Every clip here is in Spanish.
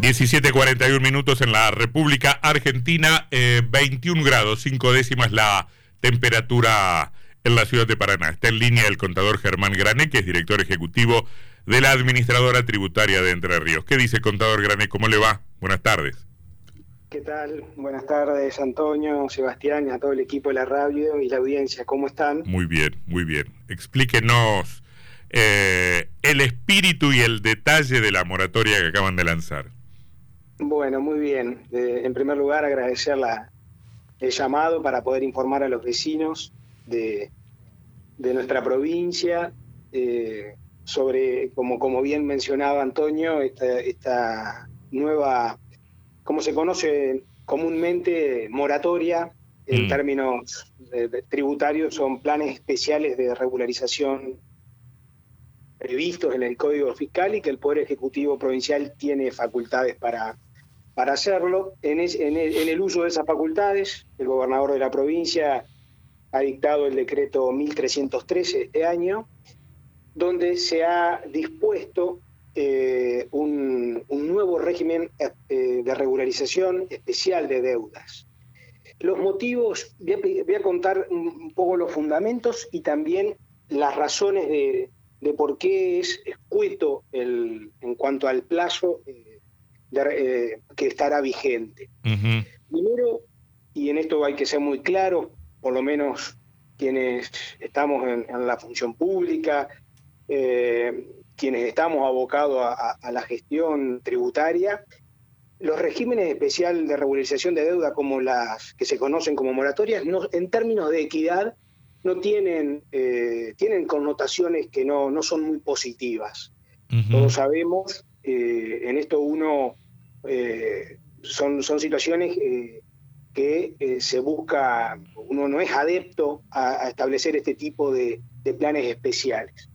17.41 minutos en la República Argentina, 21 eh, grados, 5 décimas la temperatura en la ciudad de Paraná. Está en línea el contador Germán Grané, que es director ejecutivo de la Administradora Tributaria de Entre Ríos. ¿Qué dice contador Grané? ¿Cómo le va? Buenas tardes. ¿Qué tal? Buenas tardes, Antonio, Sebastián y a todo el equipo de la radio y la audiencia. ¿Cómo están? Muy bien, muy bien. Explíquenos eh, el espíritu y el detalle de la moratoria que acaban de lanzar. Bueno, muy bien. en primer lugar, agradecer el llamado para poder informar a los vecinos de, nuestra provincia eh, sobre, como, como bien mencionaba Antonio, esta, nueva, como se conoce comúnmente, moratoria en mm. términos tributarios, son planes especiales de regularización previstos en el Código Fiscal y que el Poder Ejecutivo Provincial tiene facultades para, para hacerlo. En, el, uso de esas facultades, el gobernador de la provincia ha dictado el decreto 1313 este año, donde se ha dispuesto eh, un, nuevo régimen eh, de regularización especial de deudas. Los motivos, voy a, contar un poco los fundamentos y también las razones de, por qué es escueto el, en cuanto al plazo eh, eh, que estará vigente. Primero, y en esto hay que ser muy claro, por lo menos quienes estamos en, la función pública, eh, quienes estamos abocados a, la gestión tributaria, los regímenes especiales de regularización de deuda como las que se conocen como moratorias, no, en términos de equidad, no tienen, eh, tienen connotaciones que no, no son muy positivas. Todos sabemos eh, en esto uno eh, son, son situaciones eh, que se busca, uno no es adepto a, establecer este tipo de, planes especiales.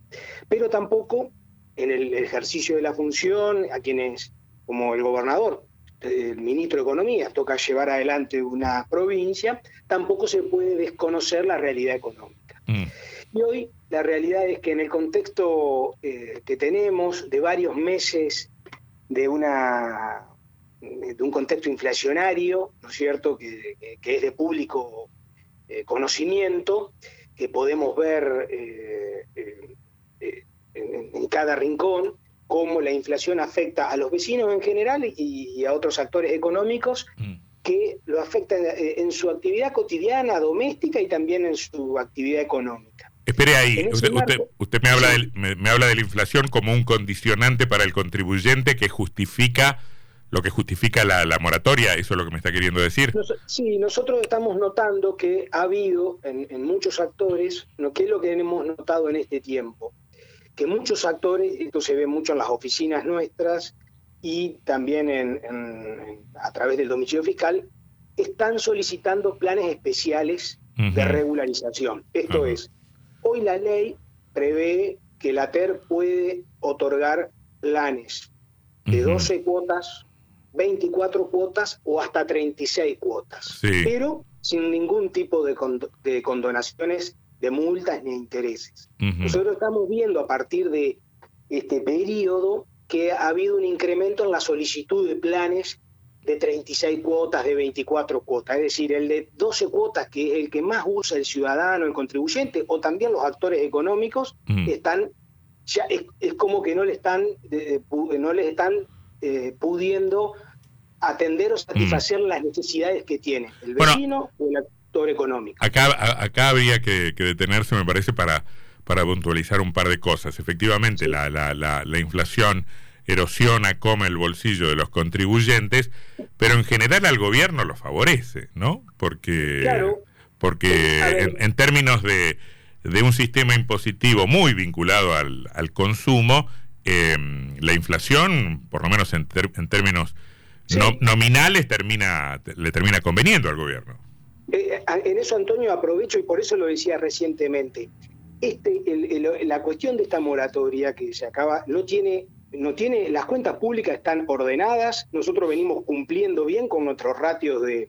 Pero tampoco en el ejercicio de la función, a quienes, como el gobernador, el ministro de Economía, toca llevar adelante una provincia, tampoco se puede desconocer la realidad económica. Mm. Y hoy la realidad es que en el contexto eh, que tenemos de varios meses de una de un contexto inflacionario, ¿no es cierto?, que, es de público eh, conocimiento, que podemos ver eh, en, cada rincón cómo la inflación afecta a los vecinos en general y, a otros actores económicos mm. que lo afectan en su actividad cotidiana, doméstica y también en su actividad económica. Espere ahí, usted, me, habla de, me, habla de la inflación como un condicionante para el contribuyente que justifica lo que justifica la, moratoria, eso es lo que me está queriendo decir. sí, nosotros estamos notando que ha habido en, muchos actores, ¿no? ¿qué es lo que hemos notado en este tiempo? Que muchos actores, esto se ve mucho en las oficinas nuestras y también en, a través del domicilio fiscal, están solicitando planes especiales de regularización. Esto es, Hoy la ley prevé que la TER puede otorgar planes de 12 cuotas, 24 cuotas o hasta 36 cuotas, pero sin ningún tipo de, condonaciones de multas ni intereses. Nosotros estamos viendo a partir de este periodo que ha habido un incremento en la solicitud de planes de 36 cuotas, de 24 cuotas, es decir, el de 12 cuotas, que es el que más usa el ciudadano, el contribuyente, o también los actores económicos, están, ya es, como que no le están, no les están eh, pudiendo atender o satisfacer mm. las necesidades que tiene el vecino o el actor económico. Acá, acá habría que, detenerse, me parece, para, para puntualizar un par de cosas. Efectivamente, la, la, la, la inflación erosiona, come el bolsillo de los contribuyentes, pero en general al gobierno lo favorece, ¿no? Porque, porque en, términos de, de, un sistema impositivo muy vinculado al, al consumo, em, la inflación, por lo menos en, en términos nominales, termina, le termina conveniendo al gobierno. Eh, en eso, Antonio, aprovecho y por eso lo decía recientemente. Este, la cuestión de esta moratoria que se acaba no tiene no tiene, las cuentas públicas están ordenadas, nosotros venimos cumpliendo bien con nuestros ratios de,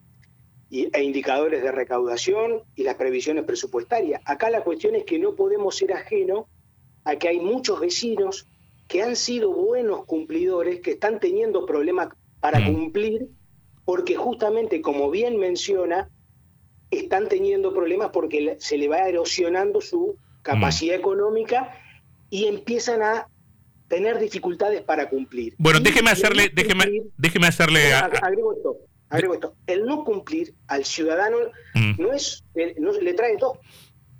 e indicadores de recaudación y las previsiones presupuestarias. Acá la cuestión es que no podemos ser ajeno a que hay muchos vecinos que han sido buenos cumplidores, que están teniendo problemas para mm. cumplir, porque justamente, como bien menciona, están teniendo problemas porque se le va erosionando su capacidad mm. económica y empiezan a tener dificultades para cumplir. Bueno, déjeme hacerle, déjeme, déjeme hacerle. agrego esto, agrego esto. El no cumplir al ciudadano mm. no es, no, le trae dos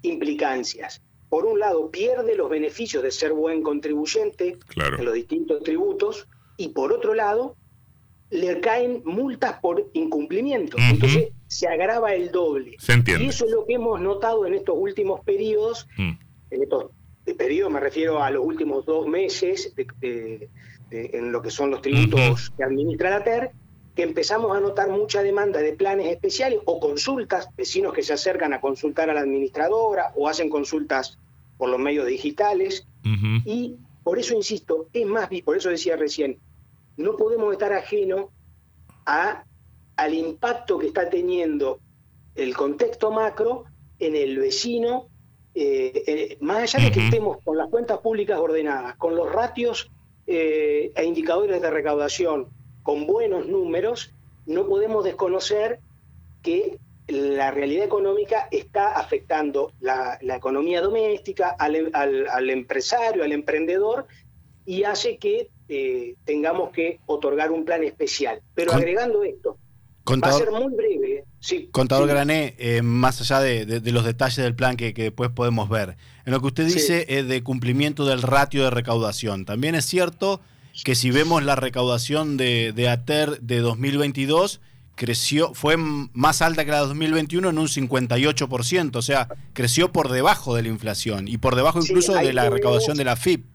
implicancias. Por un lado, pierde los beneficios de ser buen contribuyente en los distintos tributos, y por otro lado, le caen multas por incumplimiento. Entonces se agrava el doble. Se entiende. Y eso es lo que hemos notado en estos últimos periodos, mm. en estos periodos me refiero a los últimos dos meses en lo que son los tributos que administra la TER, que empezamos a notar mucha demanda de planes especiales o consultas, vecinos que se acercan a consultar a la administradora o hacen consultas por los medios digitales. Y por eso insisto, es más, por eso decía recién, no podemos estar ajeno a, al impacto que está teniendo el contexto macro en el vecino, eh, eh, más allá de que estemos con las cuentas públicas ordenadas, con los ratios eh, e indicadores de recaudación con buenos números, no podemos desconocer que la realidad económica está afectando la, economía doméstica, al, empresario, al emprendedor, y hace que eh, tengamos que otorgar un plan especial. Pero agregando esto, va a ser muy breve. Sí, contador Grané, eh, más allá de, los detalles del plan que, después podemos ver, en lo que usted dice es de cumplimiento del ratio de recaudación, también es cierto que si vemos la recaudación de, de ATER de 2022, creció, fue más alta que la de 2021 en un 58%, o sea, creció por debajo de la inflación y por debajo incluso de la recaudación de la FIP.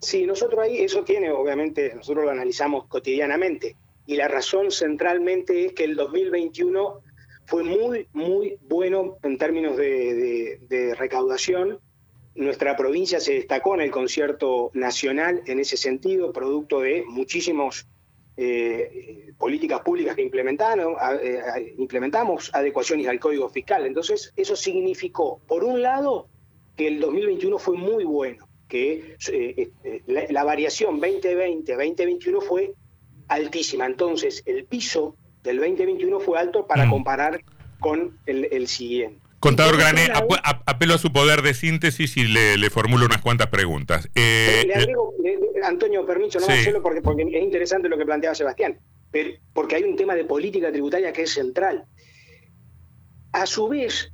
Sí, nosotros ahí, eso tiene, obviamente, nosotros lo analizamos cotidianamente y la razón centralmente es que el 2021 fue muy, muy bueno en términos de recaudación nuestra provincia se destacó en el concierto nacional en ese sentido, producto de muchísimas eh, políticas públicas que implementamos, eh, implementamos, adecuaciones al Código Fiscal. Entonces, eso significó, por un lado, que el 2021 fue muy bueno, que eh, la, variación 2020-2021 fue altísima. Entonces, el piso del 2021 fue alto para mm. comparar con el siguiente. Contador Grané, apelo a su poder de síntesis y le, formulo unas cuantas preguntas. Eh, le agrego, Antonio, permiso, no solo porque, porque, es interesante lo que planteaba Sebastián, pero porque hay un tema de política tributaria que es central. A su vez,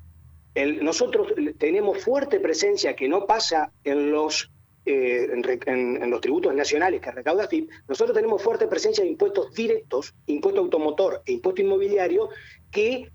nosotros tenemos fuerte presencia que no pasa en los eh, en, los tributos nacionales que recauda FIP, nosotros tenemos fuerte presencia de impuestos directos, impuesto automotor e impuesto inmobiliario, que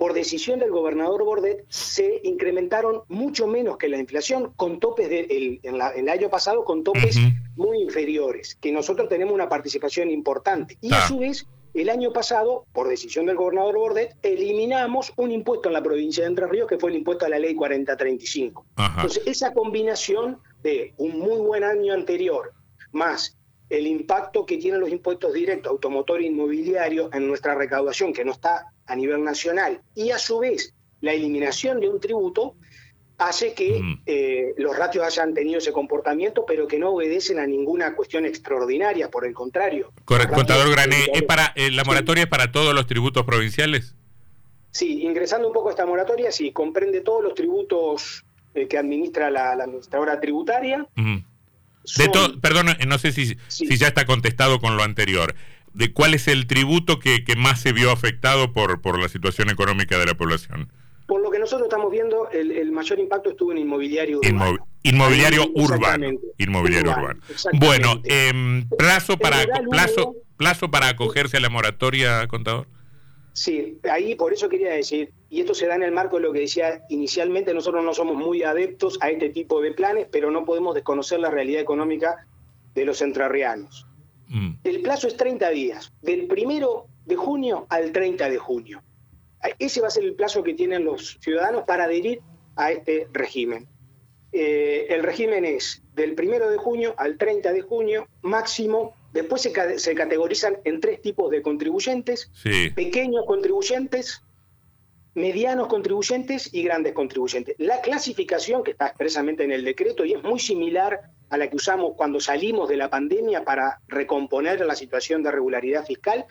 por decisión del gobernador Bordet, se incrementaron mucho menos que la inflación, con topes de, en, el año pasado, con topes muy inferiores, que nosotros tenemos una participación importante. Y a su vez, el año pasado, por decisión del gobernador Bordet, eliminamos un impuesto en la provincia de Entre Ríos, que fue el impuesto a la ley 4035. Entonces, esa combinación de un muy buen año anterior, más el impacto que tienen los impuestos directos, automotor e inmobiliario, en nuestra recaudación, que no está a nivel nacional y a su vez la eliminación de un tributo hace que mm. eh, los ratios hayan tenido ese comportamiento, pero que no obedecen a ninguna cuestión extraordinaria, por el contrario. Correcto, contador Grané, ¿es para, eh, ¿la moratoria es para todos los tributos provinciales? Sí, ingresando un poco a esta moratoria, sí, comprende todos los tributos eh, que administra la, administradora tributaria. De perdón, no sé si, si ya está contestado con lo anterior de cuál es el tributo que, más se vio afectado por, por la situación económica de la población. Por lo que nosotros estamos viendo, el, mayor impacto estuvo en inmobiliario urbano. inmobiliario urbano. Inmobiliario urbano. Bueno, em, plazo para plazo plazo para acogerse a la moratoria, contador. Sí, ahí por eso quería decir, y esto se da en el marco de lo que decía inicialmente, nosotros no somos muy adeptos a este tipo de planes, pero no podemos desconocer la realidad económica de los entrerrianos. Mm. El plazo es 30 días, del primero de junio al 30 de junio. Ese va a ser el plazo que tienen los ciudadanos para adherir a este régimen. Eh, el régimen es del primero de junio al 30 de junio, máximo. Después se, categorizan en tres tipos de contribuyentes: pequeños contribuyentes, medianos contribuyentes y grandes contribuyentes. La clasificación que está expresamente en el decreto y es muy similar a la que usamos cuando salimos de la pandemia para recomponer la situación de regularidad fiscal.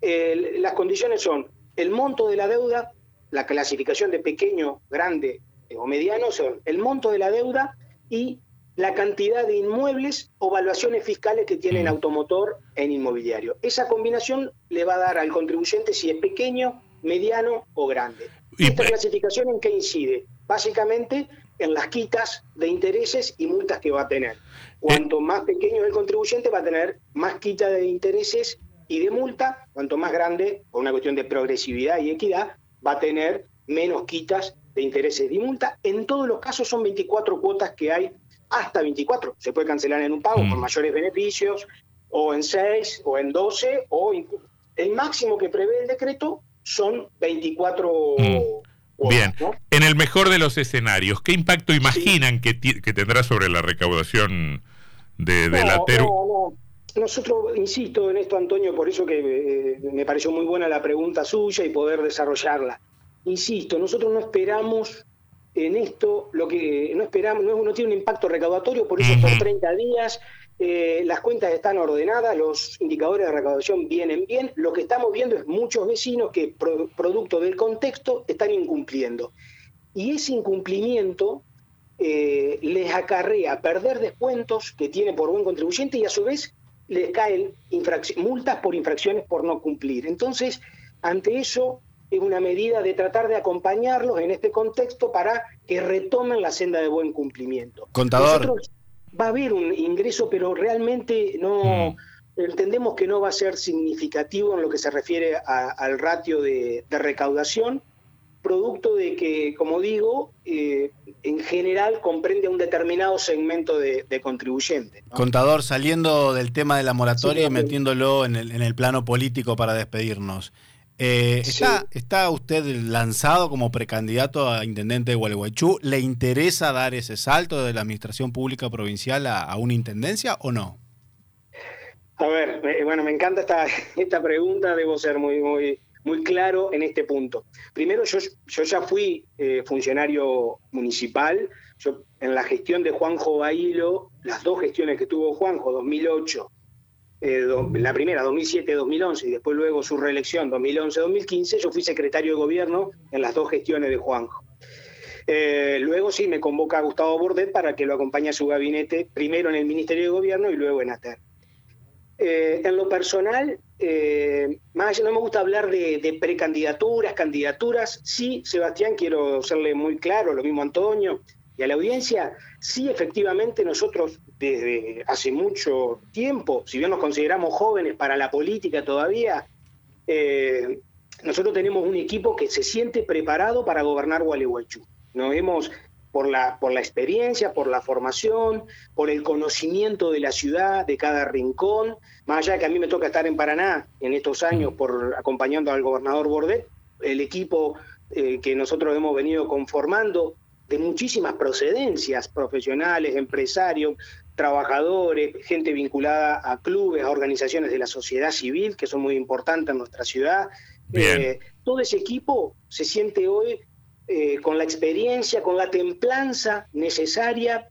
las condiciones son el monto de la deuda, la clasificación de pequeño, grande eh, o mediano son el monto de la deuda y la cantidad de inmuebles o valuaciones fiscales que tienen automotor en inmobiliario. Esa combinación le va a dar al contribuyente si es pequeño, mediano o grande. ¿Esta clasificación en qué incide? Básicamente en las quitas de intereses y multas que va a tener. Cuanto más pequeño es el contribuyente, va a tener más quita de intereses y de multa, cuanto más grande, por una cuestión de progresividad y equidad, va a tener menos quitas de intereses y multa. En todos los casos son 24 cuotas que hay hasta 24. Se puede cancelar en un pago con mm. mayores beneficios, o en 6, o en 12, o el máximo que prevé el decreto son 24. Mm. Bien, en el mejor de los escenarios, ¿qué impacto imaginan que, que, tendrá sobre la recaudación de, la TERU? Nosotros, insisto en esto, Antonio, por eso que eh, me pareció muy buena la pregunta suya y poder desarrollarla. Insisto, nosotros no esperamos en esto lo que no esperamos, no, tiene un impacto recaudatorio, por eso por 30 días, eh, las cuentas están ordenadas, los indicadores de recaudación vienen bien, lo que estamos viendo es muchos vecinos que producto del contexto están incumpliendo. Y ese incumplimiento eh, les acarrea perder descuentos que tiene por buen contribuyente y a su vez les caen multas por infracciones por no cumplir. Entonces, ante eso es una medida de tratar de acompañarlos en este contexto para que retomen la senda de buen cumplimiento. Contador. Va a haber un ingreso, pero realmente no mm. entendemos que no va a ser significativo en lo que se refiere al ratio de, recaudación, producto de que, como digo, eh, en general comprende un determinado segmento de, contribuyentes. Contador, saliendo del tema de la moratoria y metiéndolo en el, en el plano político para despedirnos. Eh, está, usted lanzado como precandidato a intendente de Gualeguaychú? ¿Le interesa dar ese salto de la administración pública provincial a, una intendencia o no? A ver, bueno, me encanta esta, esta pregunta, debo ser muy, muy, muy claro en este punto. Primero, yo, yo ya fui eh, funcionario municipal, yo en la gestión de Juanjo Bailo, las dos gestiones que tuvo Juanjo, 2008 eh, la primera 2007-2011 y después luego su reelección 2011-2015, yo fui secretario de gobierno en las dos gestiones de Juanjo. Eh, luego sí me convoca a Gustavo Bordet para que lo acompañe a su gabinete, primero en el Ministerio de Gobierno y luego en ATER. Eh, en lo personal, más no me gusta hablar de, de, precandidaturas, candidaturas. Sí, Sebastián, quiero serle muy claro, lo mismo Antonio y a la audiencia, sí, efectivamente, nosotros desde hace mucho tiempo, si bien nos consideramos jóvenes para la política todavía, eh, nosotros tenemos un equipo que se siente preparado para gobernar Gualeguaychú. Nos hemos, por la, por la experiencia, por la formación, por el conocimiento de la ciudad, de cada rincón, más allá de que a mí me toca estar en Paraná en estos años por acompañando al gobernador Bordet, el equipo eh, que nosotros hemos venido conformando de muchísimas procedencias, profesionales, empresarios, trabajadores, gente vinculada a clubes, a organizaciones de la sociedad civil, que son muy importantes en nuestra ciudad. Eh, todo ese equipo se siente hoy eh, con la experiencia, con la templanza necesaria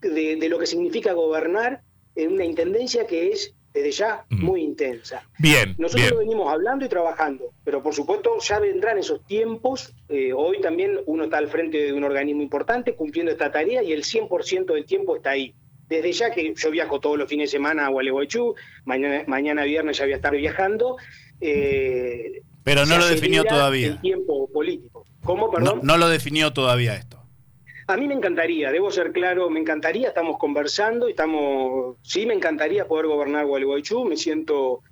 de, lo que significa gobernar en una intendencia que es desde ya muy intensa. Bien. Nosotros venimos hablando y trabajando, pero por supuesto ya vendrán esos tiempos. Eh, hoy también uno está al frente de un organismo importante cumpliendo esta tarea y el 100% del tiempo está ahí. Desde ya que yo viajo todos los fines de semana a Gualeguaychú, mañana, mañana viernes ya voy a estar viajando. Eh, pero no lo definió todavía. El tiempo político. ¿Cómo, perdón? no lo definió todavía esto. A mí me encantaría, debo ser claro, me encantaría, estamos conversando, estamos, sí, me encantaría poder gobernar Gualeguaychú, me siento,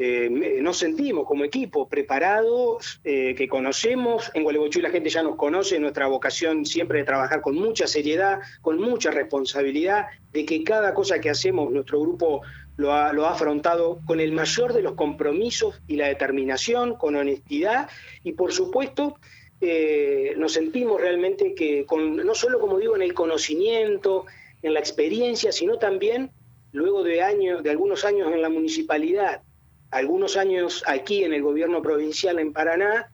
eh, nos sentimos como equipo preparados, eh, que conocemos, en Gualeguaychú la gente ya nos conoce, nuestra vocación siempre de trabajar con mucha seriedad, con mucha responsabilidad, de que cada cosa que hacemos, nuestro grupo lo ha, lo ha afrontado con el mayor de los compromisos y la determinación, con honestidad. Y por supuesto eh, nos sentimos realmente que, con, no solo como digo, en el conocimiento, en la experiencia, sino también luego de años, de algunos años en la municipalidad, algunos años aquí en el gobierno provincial en Paraná,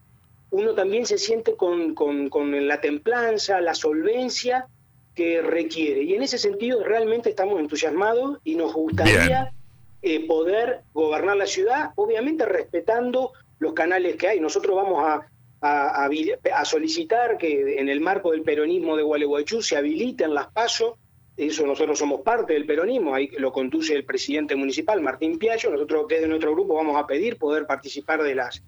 uno también se siente con, con, con la templanza, la solvencia que requiere. Y en ese sentido realmente estamos entusiasmados y nos gustaría eh, poder gobernar la ciudad, obviamente respetando los canales que hay. Nosotros vamos a, a, solicitar que en el marco del peronismo de Gualeguaychú se habiliten las pasos. Eso nosotros somos parte del peronismo, ahí lo conduce el presidente municipal, Martín Piaggio. Nosotros desde nuestro grupo vamos a pedir poder participar de las,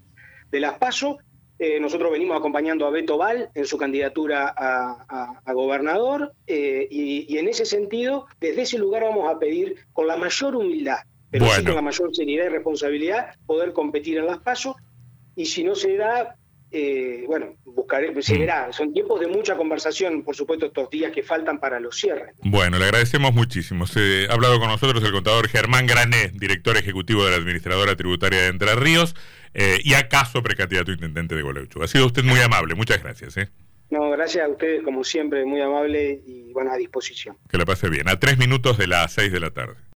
de las pasos. Eh, nosotros venimos acompañando a Beto Val en su candidatura a, gobernador eh, y, en ese sentido, desde ese lugar vamos a pedir con la mayor humildad, pero sí con la mayor seriedad y responsabilidad, poder competir en las pasos y si no se da, eh, bueno, buscaré, se mm. verá. Son tiempos de mucha conversación, por supuesto, estos días que faltan para los cierres. Bueno, le agradecemos muchísimo. Se ha hablado con nosotros el contador Germán Grané, director ejecutivo de la Administradora Tributaria de Entre Ríos, eh, y acaso precandidato intendente de Gualeguaychú. Ha sido usted muy amable, muchas gracias. ¿eh? No, gracias a ustedes, como siempre, muy amable y bueno, a disposición. Que la pase bien. A tres minutos de las seis de la tarde.